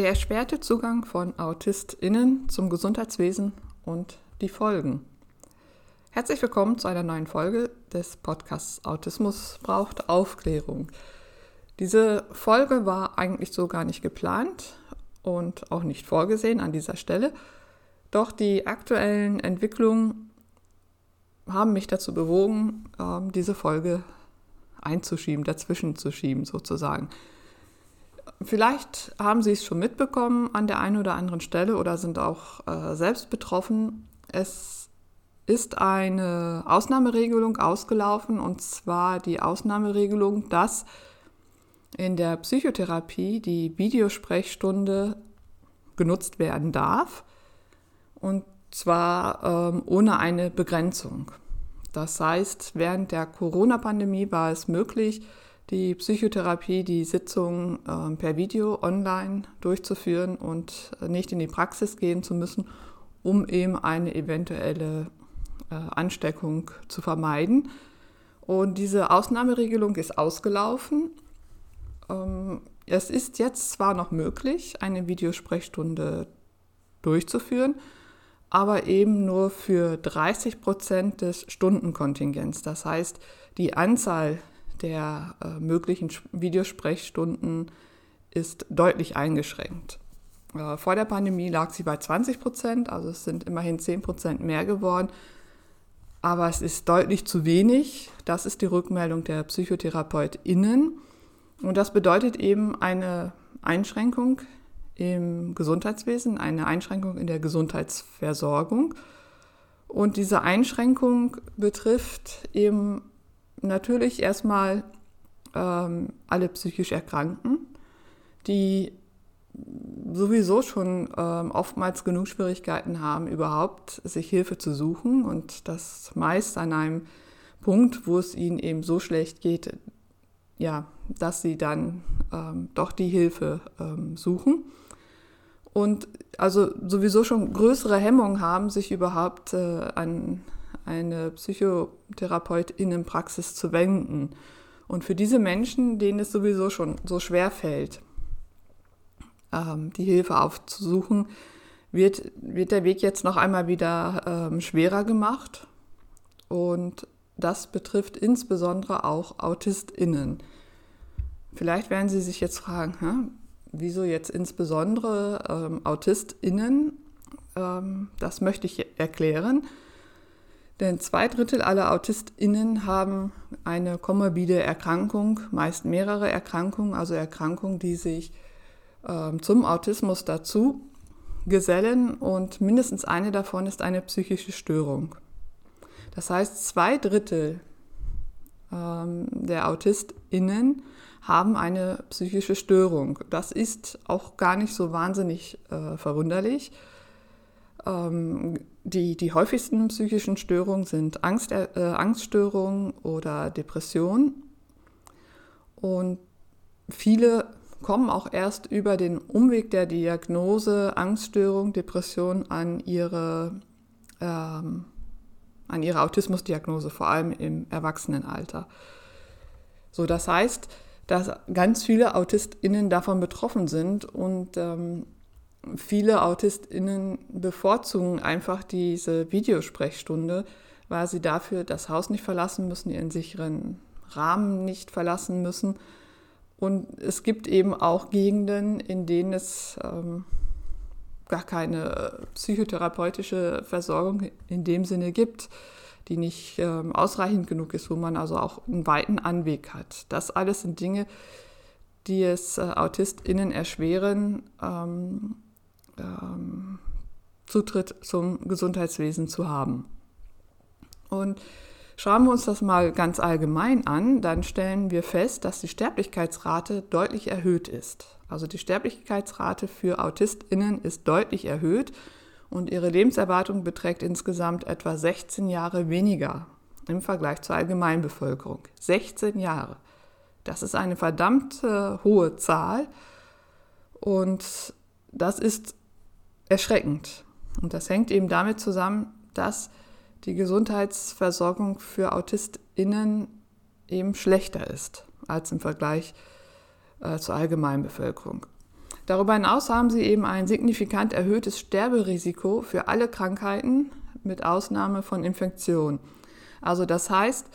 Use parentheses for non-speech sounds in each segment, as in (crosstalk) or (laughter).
Der erschwerte Zugang von AutistInnen zum Gesundheitswesen und die Folgen. Herzlich willkommen zu einer neuen Folge des Podcasts Autismus braucht Aufklärung. Diese Folge war eigentlich so gar nicht geplant und auch nicht vorgesehen an dieser Stelle. Doch die aktuellen Entwicklungen haben mich dazu bewogen, ähm, diese Folge einzuschieben, dazwischen zu schieben sozusagen. Vielleicht haben Sie es schon mitbekommen an der einen oder anderen Stelle oder sind auch äh, selbst betroffen. Es ist eine Ausnahmeregelung ausgelaufen und zwar die Ausnahmeregelung, dass in der Psychotherapie die Videosprechstunde genutzt werden darf und zwar ähm, ohne eine Begrenzung. Das heißt, während der Corona-Pandemie war es möglich, die Psychotherapie, die Sitzung äh, per Video online durchzuführen und nicht in die Praxis gehen zu müssen, um eben eine eventuelle äh, Ansteckung zu vermeiden. Und diese Ausnahmeregelung ist ausgelaufen. Ähm, es ist jetzt zwar noch möglich, eine Videosprechstunde durchzuführen, aber eben nur für 30 Prozent des Stundenkontingents. Das heißt, die Anzahl der äh, möglichen Videosprechstunden ist deutlich eingeschränkt. Äh, vor der Pandemie lag sie bei 20 Prozent, also es sind immerhin 10 Prozent mehr geworden. Aber es ist deutlich zu wenig. Das ist die Rückmeldung der PsychotherapeutInnen. Und das bedeutet eben eine Einschränkung im Gesundheitswesen, eine Einschränkung in der Gesundheitsversorgung. Und diese Einschränkung betrifft eben natürlich erstmal ähm, alle psychisch Erkrankten, die sowieso schon ähm, oftmals genug Schwierigkeiten haben, überhaupt sich Hilfe zu suchen und das meist an einem Punkt, wo es ihnen eben so schlecht geht, ja, dass sie dann ähm, doch die Hilfe ähm, suchen. Und also sowieso schon größere Hemmungen haben, sich überhaupt äh, an eine Psychotherapeutinnenpraxis zu wenden. Und für diese Menschen, denen es sowieso schon so schwer fällt, ähm, die Hilfe aufzusuchen, wird, wird der Weg jetzt noch einmal wieder ähm, schwerer gemacht. Und das betrifft insbesondere auch AutistInnen. Vielleicht werden Sie sich jetzt fragen, hä, wieso jetzt insbesondere ähm, AutistInnen? Ähm, das möchte ich erklären. Denn zwei Drittel aller AutistInnen haben eine komorbide Erkrankung, meist mehrere Erkrankungen, also Erkrankungen, die sich ähm, zum Autismus dazu gesellen und mindestens eine davon ist eine psychische Störung. Das heißt, zwei Drittel ähm, der AutistInnen haben eine psychische Störung. Das ist auch gar nicht so wahnsinnig äh, verwunderlich. Ähm, die, die häufigsten psychischen Störungen sind Angst, äh, Angststörungen oder Depression. Und viele kommen auch erst über den Umweg der Diagnose Angststörung, Depression an ihre, ähm, ihre Autismusdiagnose, vor allem im Erwachsenenalter. So, das heißt, dass ganz viele AutistInnen davon betroffen sind und ähm, viele AutistInnen bevorzugen einfach diese Videosprechstunde, weil sie dafür das Haus nicht verlassen müssen, ihren sicheren Rahmen nicht verlassen müssen. Und es gibt eben auch Gegenden, in denen es ähm, gar keine psychotherapeutische Versorgung in dem Sinne gibt, die nicht ähm, ausreichend genug ist, wo man also auch einen weiten Anweg hat. Das alles sind Dinge, die es äh, AutistInnen erschweren, ähm, ähm, Zutritt zum Gesundheitswesen zu haben. Und schauen wir uns das mal ganz allgemein an, dann stellen wir fest, dass die Sterblichkeitsrate deutlich erhöht ist. Also die Sterblichkeitsrate für AutistInnen ist deutlich erhöht und ihre Lebenserwartung beträgt insgesamt etwa 16 Jahre weniger im Vergleich zur Allgemeinbevölkerung. 16 Jahre. Das ist eine verdammt äh, hohe Zahl und das ist erschreckend. Und das hängt eben damit zusammen, dass die Gesundheitsversorgung für AutistInnen eben schlechter ist als im Vergleich äh, zur Allgemeinbevölkerung. darüber hinaus haben sie eben ein signifikant erhöhtes Sterberisiko für alle Krankheiten mit Ausnahme von Infektionen. Also das heißt,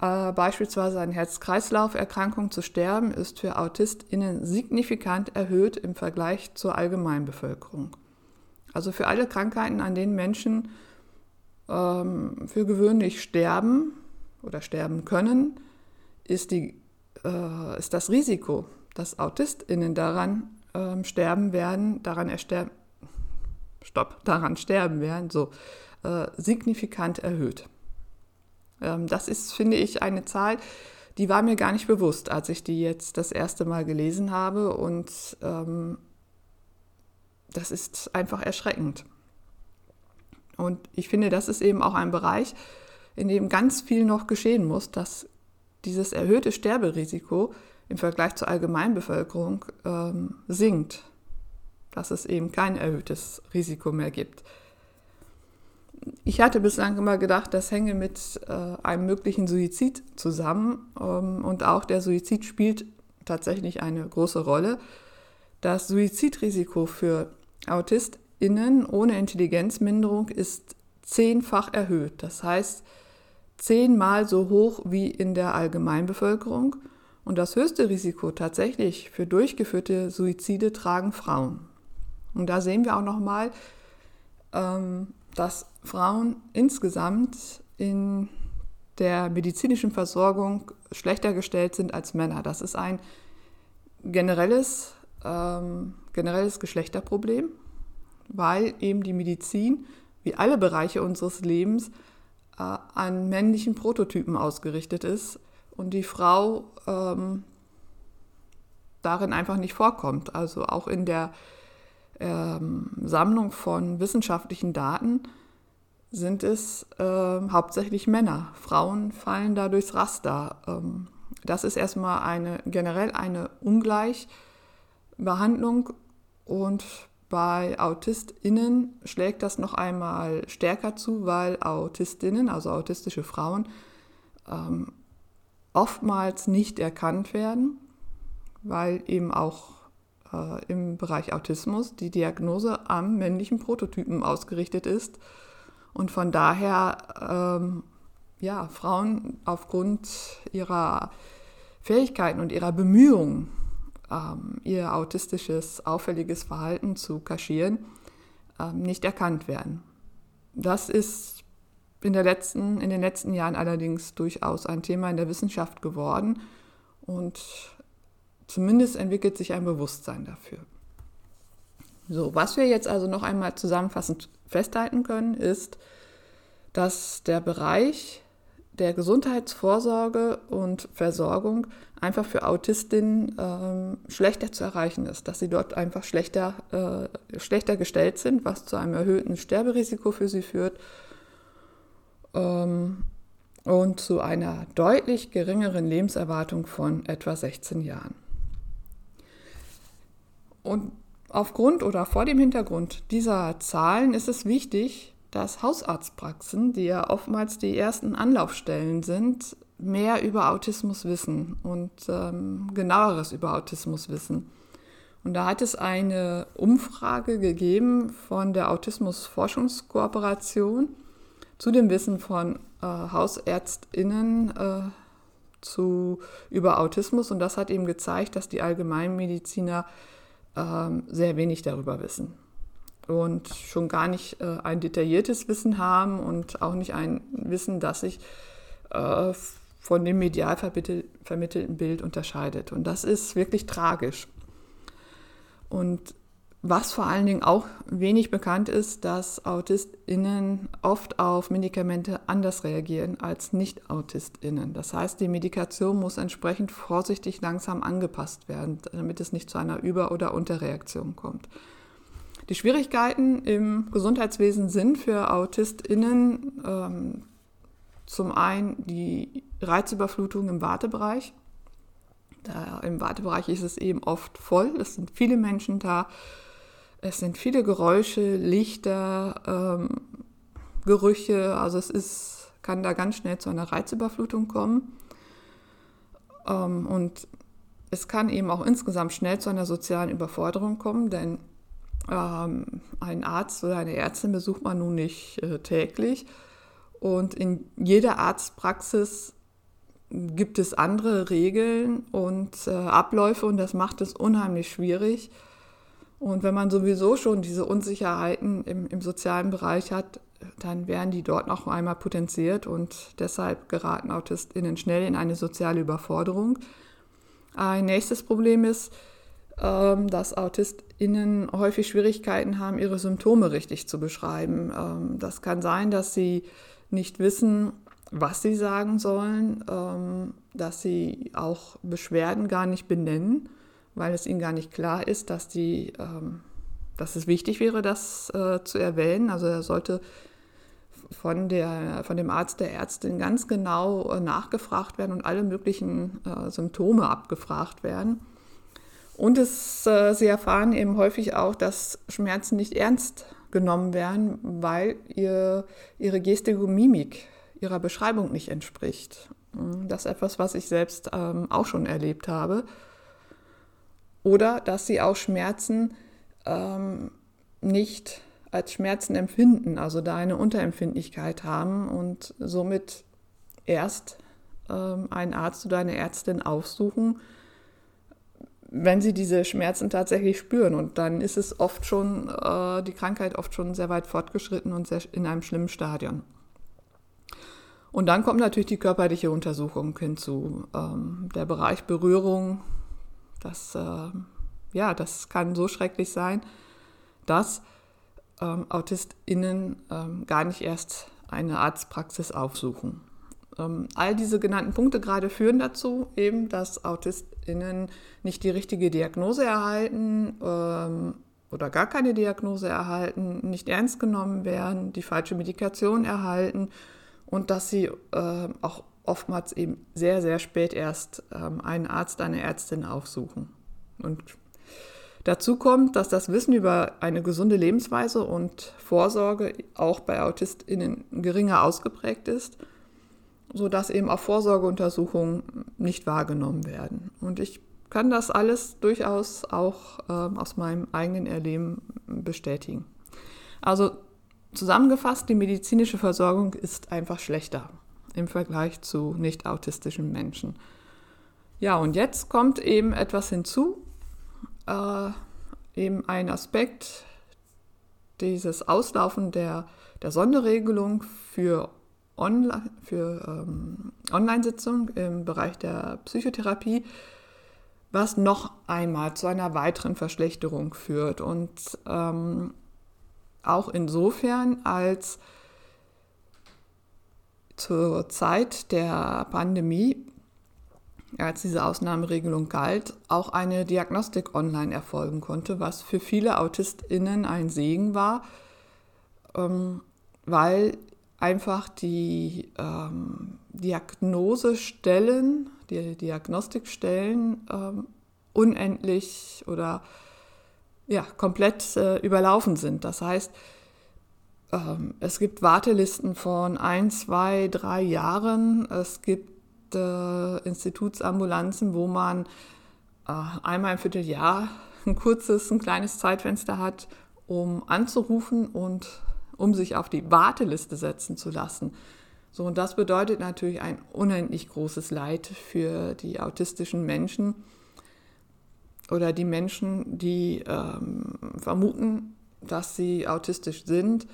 äh, beispielsweise an Herz-Kreislauf-Erkrankungen zu sterben, ist für AutistInnen signifikant erhöht im Vergleich zur Allgemeinbevölkerung. Also für alle Krankheiten, an denen Menschen ähm, für gewöhnlich sterben oder sterben können, ist, die, äh, ist das Risiko, dass AutistInnen daran ähm, sterben werden, daran ersterben, stopp, daran sterben werden, so äh, signifikant erhöht. Ähm, das ist, finde ich, eine Zahl, die war mir gar nicht bewusst, als ich die jetzt das erste Mal gelesen habe. Und ähm, das ist einfach erschreckend. Und ich finde, das ist eben auch ein Bereich, in dem ganz viel noch geschehen muss, dass dieses erhöhte Sterberisiko im Vergleich zur Allgemeinbevölkerung ähm, sinkt, dass es eben kein erhöhtes Risiko mehr gibt. Ich hatte bislang immer gedacht, das hänge mit äh, einem möglichen Suizid zusammen ähm, und auch der Suizid spielt tatsächlich eine große Rolle. Das Suizidrisiko für AutistInnen ohne Intelligenzminderung ist zehnfach erhöht. Das heißt, zehnmal so hoch wie in der Allgemeinbevölkerung. Und das höchste Risiko tatsächlich für durchgeführte Suizide tragen Frauen. Und da sehen wir auch nochmal, ähm, dass Frauen insgesamt in der medizinischen Versorgung schlechter gestellt sind als Männer. Das ist ein generelles, ähm, generelles Geschlechterproblem, weil eben die Medizin, wie alle Bereiche unseres Lebens, äh, an männlichen Prototypen ausgerichtet ist und die Frau ähm, darin einfach nicht vorkommt. Also auch in der ähm, Sammlung von wissenschaftlichen Daten sind es äh, hauptsächlich Männer. Frauen fallen da durchs Raster. Ähm, das ist erstmal eine generell eine Ungleichbehandlung und bei AutistInnen schlägt das noch einmal stärker zu, weil AutistInnen, also autistische Frauen, ähm, oftmals nicht erkannt werden, weil eben auch äh, im Bereich Autismus die Diagnose am männlichen Prototypen ausgerichtet ist. Und von daher ähm, ja, Frauen aufgrund ihrer Fähigkeiten und ihrer Bemühungen, ähm, ihr autistisches, auffälliges Verhalten zu kaschieren, ähm, nicht erkannt werden. Das ist in, der letzten, in den letzten Jahren allerdings durchaus ein Thema in der Wissenschaft geworden und zumindest entwickelt sich ein Bewusstsein dafür. So, was wir jetzt also noch einmal zusammenfassend festhalten können, ist, dass der Bereich der Gesundheitsvorsorge und Versorgung einfach für Autistinnen ähm, schlechter zu erreichen ist, dass sie dort einfach schlechter, äh, schlechter gestellt sind, was zu einem erhöhten Sterberisiko für sie führt ähm, und zu einer deutlich geringeren Lebenserwartung von etwa 16 Jahren. Und aufgrund oder vor dem Hintergrund dieser Zahlen ist es wichtig, dass Hausarztpraxen, die ja oftmals die ersten Anlaufstellen sind, mehr über Autismus wissen und ähm, genaueres über Autismus wissen. Und da hat es eine Umfrage gegeben von der Autismus-Forschungskooperation zu dem Wissen von äh, HausärztInnen äh, zu, über Autismus. Und das hat eben gezeigt, dass die Allgemeinmediziner äh, sehr wenig darüber wissen und schon gar nicht äh, ein detailliertes Wissen haben und auch nicht ein Wissen, das sich äh, von dem medial vermittelten Bild unterscheidet. Und das ist wirklich tragisch. Und was vor allen Dingen auch wenig bekannt ist, dass AutistInnen oft auf Medikamente anders reagieren als Nicht-AutistInnen. Das heißt, die Medikation muss entsprechend vorsichtig langsam angepasst werden, damit es nicht zu einer Über- oder Unterreaktion kommt. Die Schwierigkeiten im Gesundheitswesen sind für AutistInnen ähm, zum einen die Reizüberflutung im Wartebereich. Da, Im Wartebereich ist es eben oft voll, es sind viele Menschen da, es sind viele Geräusche, Lichter, ähm, Gerüche, also es ist, kann da ganz schnell zu einer Reizüberflutung kommen. Ähm, und es kann eben auch insgesamt schnell zu einer sozialen Überforderung kommen, denn ähm, einen Arzt oder eine Ärztin besucht man nun nicht äh, täglich. Und in jeder Arztpraxis gibt es andere Regeln und äh, Abläufe und das macht es unheimlich schwierig. Und wenn man sowieso schon diese Unsicherheiten im, im sozialen Bereich hat, dann werden die dort noch einmal potenziert und deshalb geraten AutistInnen schnell in eine soziale Überforderung. Ein nächstes Problem ist, dass AutistInnen häufig Schwierigkeiten haben, ihre Symptome richtig zu beschreiben. Ähm, das kann sein, dass sie nicht wissen, was sie sagen sollen, ähm, dass sie auch Beschwerden gar nicht benennen, weil es ihnen gar nicht klar ist, dass, die, dass es wichtig wäre, das äh, zu erwähnen. Also er sollte von, der, von dem Arzt der Ärztin ganz genau äh, nachgefragt werden und alle möglichen äh, Symptome abgefragt werden. Und es, äh, sie erfahren eben häufig auch, dass Schmerzen nicht ernst genommen werden, weil ihr, ihre Gestik und Mimik ihrer Beschreibung nicht entspricht. Hm, das ist etwas, was ich selbst ähm, auch schon erlebt habe. Oder dass sie auch Schmerzen ähm, nicht als Schmerzen empfinden, also da eine Unterempfindlichkeit haben und somit erst ähm, einen Arzt oder eine Ärztin aufsuchen, wenn sie diese Schmerzen tatsächlich spüren. Und dann ist es oft schon, äh, die Krankheit oft schon sehr weit fortgeschritten und sehr, in einem schlimmen Stadion. Und dann kommt natürlich die körperliche Untersuchung hinzu. Ähm, der Bereich Berührung, das, äh, ja, das kann so schrecklich sein, dass ähm, AutistInnen ähm, gar nicht erst eine Arztpraxis aufsuchen. Ähm, all diese genannten Punkte gerade führen dazu, eben, dass AutistInnen nicht die richtige Diagnose erhalten ähm, oder gar keine Diagnose erhalten, nicht ernst genommen werden, die falsche Medikation erhalten und dass sie äh, auch oftmals eben sehr, sehr spät erst ähm, einen Arzt, eine Ärztin aufsuchen. Und Dazu kommt, dass das Wissen über eine gesunde Lebensweise und Vorsorge auch bei AutistInnen geringer ausgeprägt ist, sodass eben auch Vorsorgeuntersuchungen nicht wahrgenommen werden. Und ich kann das alles durchaus auch äh, aus meinem eigenen Erleben bestätigen. Also zusammengefasst, die medizinische Versorgung ist einfach schlechter im Vergleich zu nicht autistischen Menschen. Ja, und jetzt kommt eben etwas hinzu, äh, eben ein Aspekt, dieses Auslaufen der, der Sonderregelung für, Onla für ähm, Online-Sitzungen im Bereich der Psychotherapie, was noch einmal zu einer weiteren Verschlechterung führt. Und ähm, auch insofern, als zur Zeit der Pandemie als diese Ausnahmeregelung galt, auch eine Diagnostik online erfolgen konnte, was für viele AutistInnen ein Segen war, ähm, weil einfach die ähm, Diagnosestellen, die Diagnostikstellen ähm, unendlich oder ja, komplett äh, überlaufen sind. Das heißt, ähm, es gibt Wartelisten von ein, zwei, drei Jahren. Es gibt äh, Institutsambulanzen, wo man äh, einmal im Vierteljahr ein kurzes, ein kleines Zeitfenster hat, um anzurufen und um sich auf die Warteliste setzen zu lassen. So, und das bedeutet natürlich ein unendlich großes Leid für die autistischen Menschen oder die Menschen, die ähm, vermuten, dass sie autistisch sind.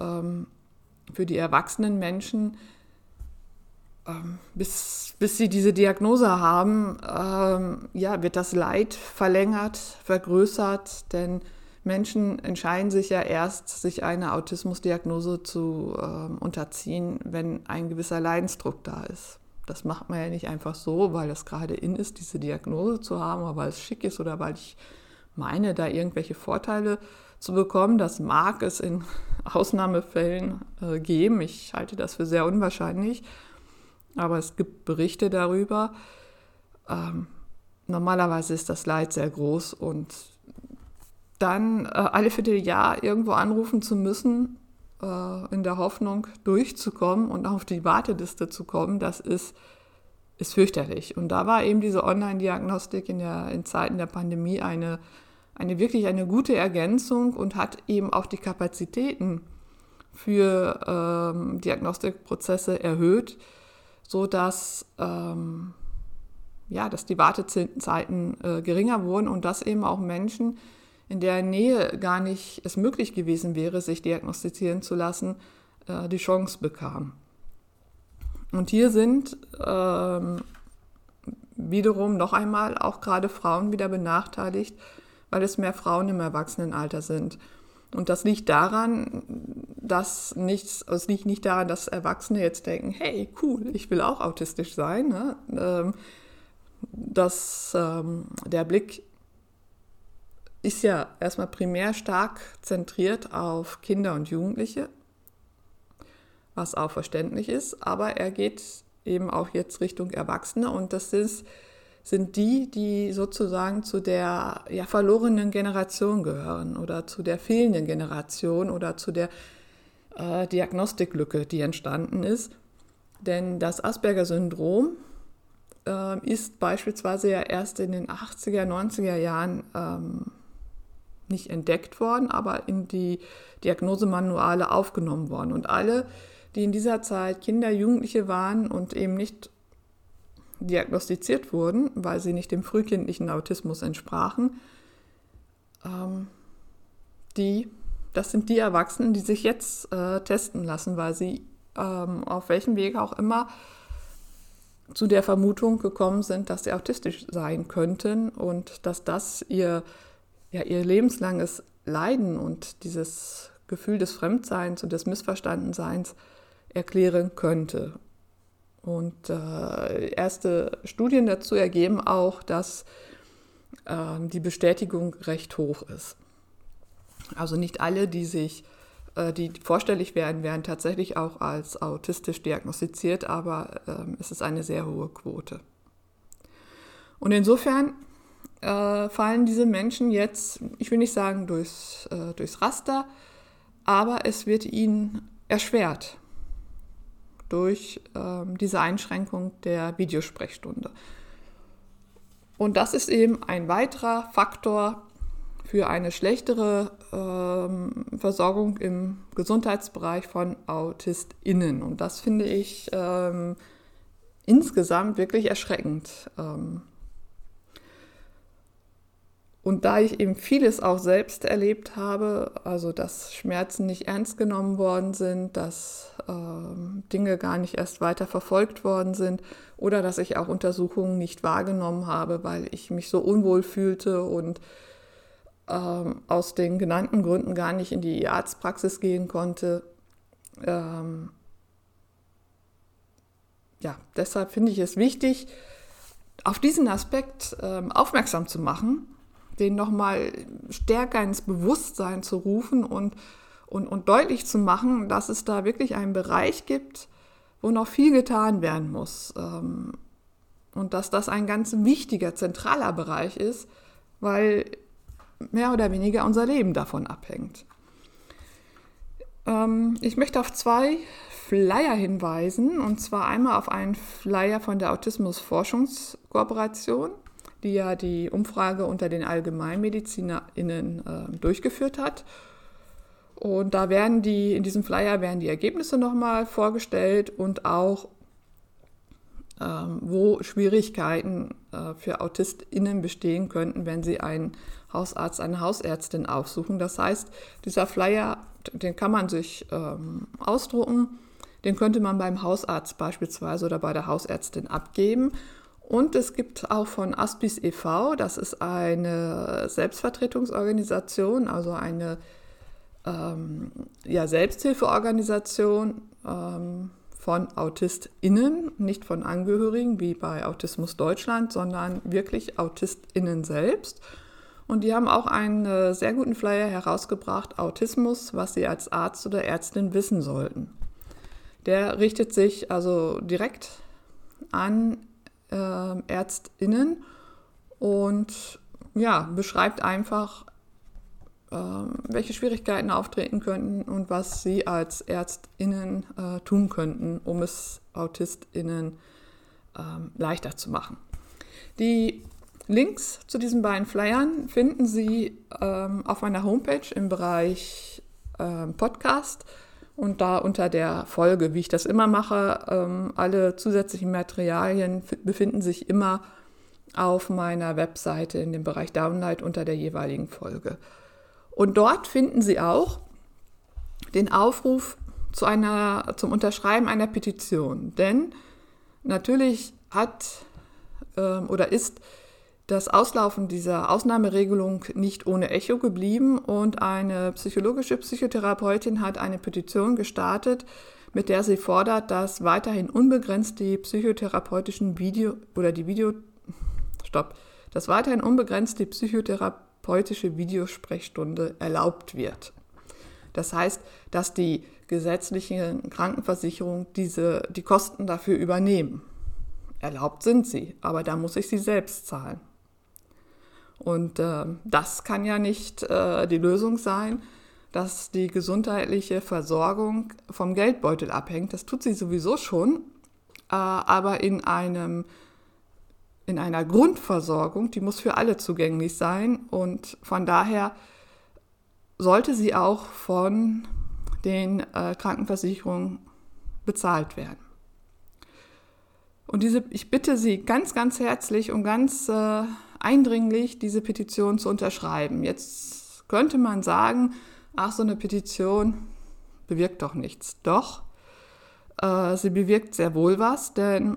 Ähm, für die erwachsenen Menschen, ähm, bis, bis sie diese Diagnose haben, ähm, ja, wird das Leid verlängert, vergrößert, denn Menschen entscheiden sich ja erst, sich einer Autismusdiagnose zu ähm, unterziehen, wenn ein gewisser Leidensdruck da ist. Das macht man ja nicht einfach so, weil es gerade in ist, diese Diagnose zu haben, oder weil es schick ist oder weil ich meine, da irgendwelche Vorteile zu bekommen. Das mag es in (laughs) Ausnahmefällen äh, geben. Ich halte das für sehr unwahrscheinlich aber es gibt Berichte darüber. Ähm, normalerweise ist das Leid sehr groß und dann äh, alle Vierteljahr irgendwo anrufen zu müssen, äh, in der Hoffnung durchzukommen und auf die Warteliste zu kommen, das ist ist fürchterlich. Und da war eben diese Online-Diagnostik in, in Zeiten der Pandemie eine, eine wirklich eine gute Ergänzung und hat eben auch die Kapazitäten für ähm, Diagnostikprozesse erhöht, sodass ähm, ja, dass die Wartezeiten äh, geringer wurden und dass eben auch Menschen, in der Nähe gar nicht es möglich gewesen wäre, sich diagnostizieren zu lassen, äh, die Chance bekamen. Und hier sind ähm, wiederum noch einmal auch gerade Frauen wieder benachteiligt, weil es mehr Frauen im Erwachsenenalter sind. Und das liegt daran, dass nichts, es liegt nicht daran, dass Erwachsene jetzt denken, hey, cool, ich will auch autistisch sein. Ne? Ähm, dass ähm, der Blick ist ja erstmal primär stark zentriert auf Kinder und Jugendliche, was auch verständlich ist, aber er geht eben auch jetzt Richtung Erwachsene und das ist, sind die, die sozusagen zu der ja, verlorenen Generation gehören oder zu der fehlenden Generation oder zu der äh, Diagnostiklücke, die entstanden ist. Denn das Asperger-Syndrom äh, ist beispielsweise ja erst in den 80er, 90er Jahren ähm, nicht entdeckt worden, aber in die Diagnosemanuale aufgenommen worden. Und alle, die in dieser Zeit Kinder, Jugendliche waren und eben nicht diagnostiziert wurden, weil sie nicht dem frühkindlichen Autismus entsprachen, ähm, die, das sind die Erwachsenen, die sich jetzt äh, testen lassen, weil sie ähm, auf welchem Weg auch immer zu der Vermutung gekommen sind, dass sie autistisch sein könnten und dass das ihr, ja, ihr lebenslanges Leiden und dieses Gefühl des Fremdseins und des Missverstandenseins erklären könnte. Und äh, erste Studien dazu ergeben auch, dass äh, die Bestätigung recht hoch ist. Also nicht alle, die sich äh, die vorstellig werden, werden tatsächlich auch als autistisch diagnostiziert, aber ähm, es ist eine sehr hohe Quote. Und insofern äh, fallen diese Menschen jetzt, ich will nicht sagen durchs, äh, durchs Raster, aber es wird ihnen erschwert durch ähm, diese Einschränkung der Videosprechstunde. Und das ist eben ein weiterer Faktor, für eine schlechtere ähm, Versorgung im Gesundheitsbereich von AutistInnen. Und das finde ich ähm, insgesamt wirklich erschreckend. Ähm, und da ich eben vieles auch selbst erlebt habe, also dass Schmerzen nicht ernst genommen worden sind, dass ähm, Dinge gar nicht erst weiter verfolgt worden sind oder dass ich auch Untersuchungen nicht wahrgenommen habe, weil ich mich so unwohl fühlte und ähm, aus den genannten Gründen gar nicht in die Arztpraxis gehen konnte. Ähm, ja, deshalb finde ich es wichtig, auf diesen Aspekt ähm, aufmerksam zu machen, den nochmal stärker ins Bewusstsein zu rufen und, und, und deutlich zu machen, dass es da wirklich einen Bereich gibt, wo noch viel getan werden muss. Ähm, und dass das ein ganz wichtiger, zentraler Bereich ist, weil mehr oder weniger unser Leben davon abhängt. Ähm, ich möchte auf zwei Flyer hinweisen, und zwar einmal auf einen Flyer von der Autismus-Forschungskooperation, die ja die Umfrage unter den AllgemeinmedizinerInnen äh, durchgeführt hat. Und da werden die, in diesem Flyer werden die Ergebnisse nochmal vorgestellt und auch ähm, wo Schwierigkeiten äh, für AutistInnen bestehen könnten, wenn sie einen Hausarzt, eine Hausärztin aufsuchen. Das heißt, dieser Flyer, den kann man sich ähm, ausdrucken, den könnte man beim Hausarzt beispielsweise oder bei der Hausärztin abgeben. Und es gibt auch von Aspis e.V., das ist eine Selbstvertretungsorganisation, also eine ähm, ja, Selbsthilfeorganisation, ähm, von AutistInnen, nicht von Angehörigen wie bei Autismus Deutschland, sondern wirklich AutistInnen selbst. Und die haben auch einen äh, sehr guten Flyer herausgebracht, Autismus, was Sie als Arzt oder Ärztin wissen sollten. Der richtet sich also direkt an äh, ÄrztInnen und ja, beschreibt einfach ähm, welche Schwierigkeiten auftreten könnten und was sie als ÄrztInnen äh, tun könnten, um es AutistInnen ähm, leichter zu machen. Die Links zu diesen beiden Flyern finden Sie ähm, auf meiner Homepage im Bereich ähm, Podcast und da unter der Folge, wie ich das immer mache, ähm, alle zusätzlichen Materialien befinden sich immer auf meiner Webseite in dem Bereich Download unter der jeweiligen Folge. Und dort finden Sie auch den Aufruf zu einer, zum Unterschreiben einer Petition. Denn natürlich hat ähm, oder ist das Auslaufen dieser Ausnahmeregelung nicht ohne Echo geblieben und eine psychologische Psychotherapeutin hat eine Petition gestartet, mit der sie fordert, dass weiterhin unbegrenzt die psychotherapeutischen Video oder die Video Stopp, dass weiterhin unbegrenzt die psychotherapeutische Videosprechstunde erlaubt wird. Das heißt, dass die gesetzlichen Krankenversicherungen diese, die Kosten dafür übernehmen. Erlaubt sind sie, aber da muss ich sie selbst zahlen. Und äh, das kann ja nicht äh, die Lösung sein, dass die gesundheitliche Versorgung vom Geldbeutel abhängt. Das tut sie sowieso schon, äh, aber in, einem, in einer Grundversorgung, die muss für alle zugänglich sein. Und von daher sollte sie auch von den äh, Krankenversicherungen bezahlt werden. Und diese, ich bitte Sie ganz, ganz herzlich und ganz äh, eindringlich, diese Petition zu unterschreiben. Jetzt könnte man sagen, ach, so eine Petition bewirkt doch nichts. Doch, äh, sie bewirkt sehr wohl was, denn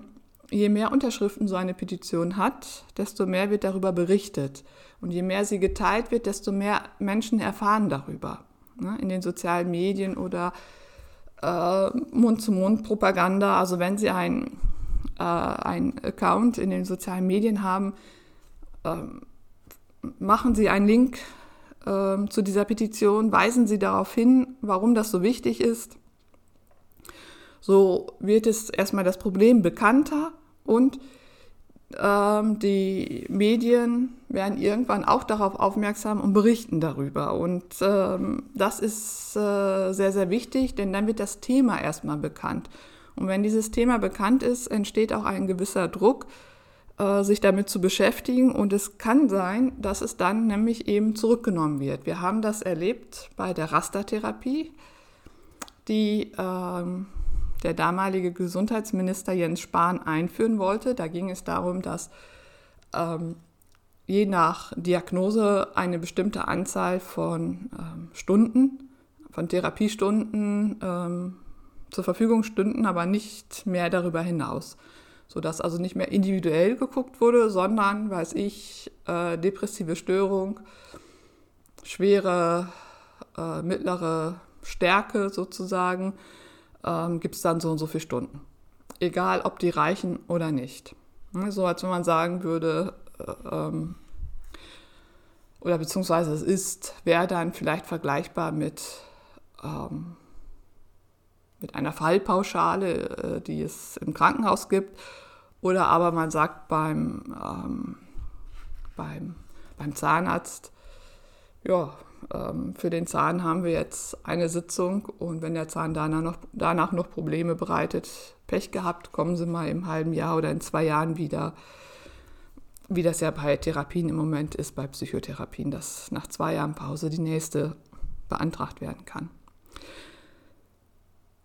je mehr Unterschriften so eine Petition hat, desto mehr wird darüber berichtet. Und je mehr sie geteilt wird, desto mehr Menschen erfahren darüber. Ne? In den sozialen Medien oder äh, Mund-zu-Mund-Propaganda. Also wenn Sie ein, äh, Account in den sozialen Medien haben, ähm, machen Sie einen Link ähm, zu dieser Petition, weisen Sie darauf hin, warum das so wichtig ist. So wird es erstmal das Problem bekannter und ähm, die Medien werden irgendwann auch darauf aufmerksam und berichten darüber. Und ähm, das ist äh, sehr, sehr wichtig, denn dann wird das Thema erstmal bekannt. Und wenn dieses Thema bekannt ist, entsteht auch ein gewisser Druck, äh, sich damit zu beschäftigen. Und es kann sein, dass es dann nämlich eben zurückgenommen wird. Wir haben das erlebt bei der Rastertherapie, die ähm, der damalige Gesundheitsminister Jens Spahn einführen wollte. Da ging es darum, dass ähm, je nach Diagnose eine bestimmte Anzahl von ähm, Stunden, von Therapiestunden ähm, zur Verfügung stünden, aber nicht mehr darüber hinaus sodass also nicht mehr individuell geguckt wurde, sondern, weiß ich, äh, depressive Störung, schwere, äh, mittlere Stärke sozusagen, ähm, gibt es dann so und so viele Stunden. Egal, ob die reichen oder nicht. Ne, so als wenn man sagen würde, äh, ähm, oder beziehungsweise es ist, wäre dann vielleicht vergleichbar mit, ähm, mit einer Fallpauschale, äh, die es im Krankenhaus gibt. Oder aber man sagt beim, ähm, beim, beim Zahnarzt, ja, ähm, für den Zahn haben wir jetzt eine Sitzung und wenn der Zahn danach noch, danach noch Probleme bereitet, Pech gehabt, kommen Sie mal im halben Jahr oder in zwei Jahren wieder, wie das ja bei Therapien im Moment ist, bei Psychotherapien, dass nach zwei Jahren Pause die nächste beantragt werden kann.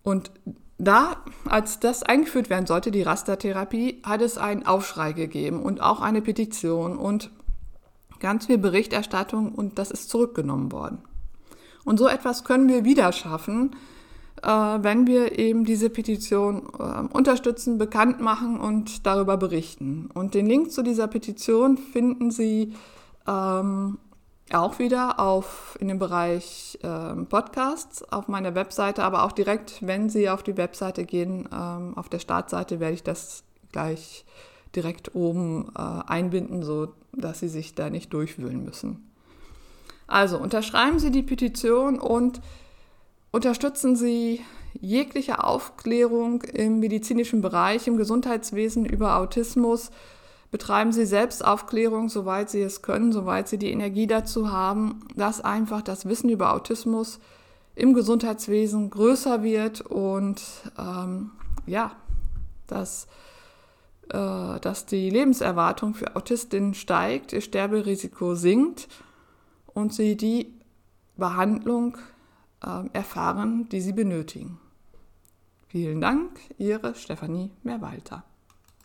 Und da, als das eingeführt werden sollte, die Rastertherapie, hat es einen Aufschrei gegeben und auch eine Petition und ganz viel Berichterstattung und das ist zurückgenommen worden. Und so etwas können wir wieder schaffen, äh, wenn wir eben diese Petition äh, unterstützen, bekannt machen und darüber berichten. Und den Link zu dieser Petition finden Sie ähm, auch wieder auf, in dem Bereich ähm, Podcasts auf meiner Webseite, aber auch direkt, wenn Sie auf die Webseite gehen, ähm, auf der Startseite werde ich das gleich direkt oben äh, einbinden, so dass Sie sich da nicht durchwühlen müssen. Also unterschreiben Sie die Petition und unterstützen Sie jegliche Aufklärung im medizinischen Bereich, im Gesundheitswesen über Autismus betreiben sie Selbstaufklärung, soweit sie es können, soweit sie die Energie dazu haben, dass einfach das Wissen über Autismus im Gesundheitswesen größer wird und ähm, ja, dass, äh, dass die Lebenserwartung für Autistinnen steigt, ihr Sterberisiko sinkt und sie die Behandlung äh, erfahren, die sie benötigen. Vielen Dank, Ihre Stefanie Mehrwalter.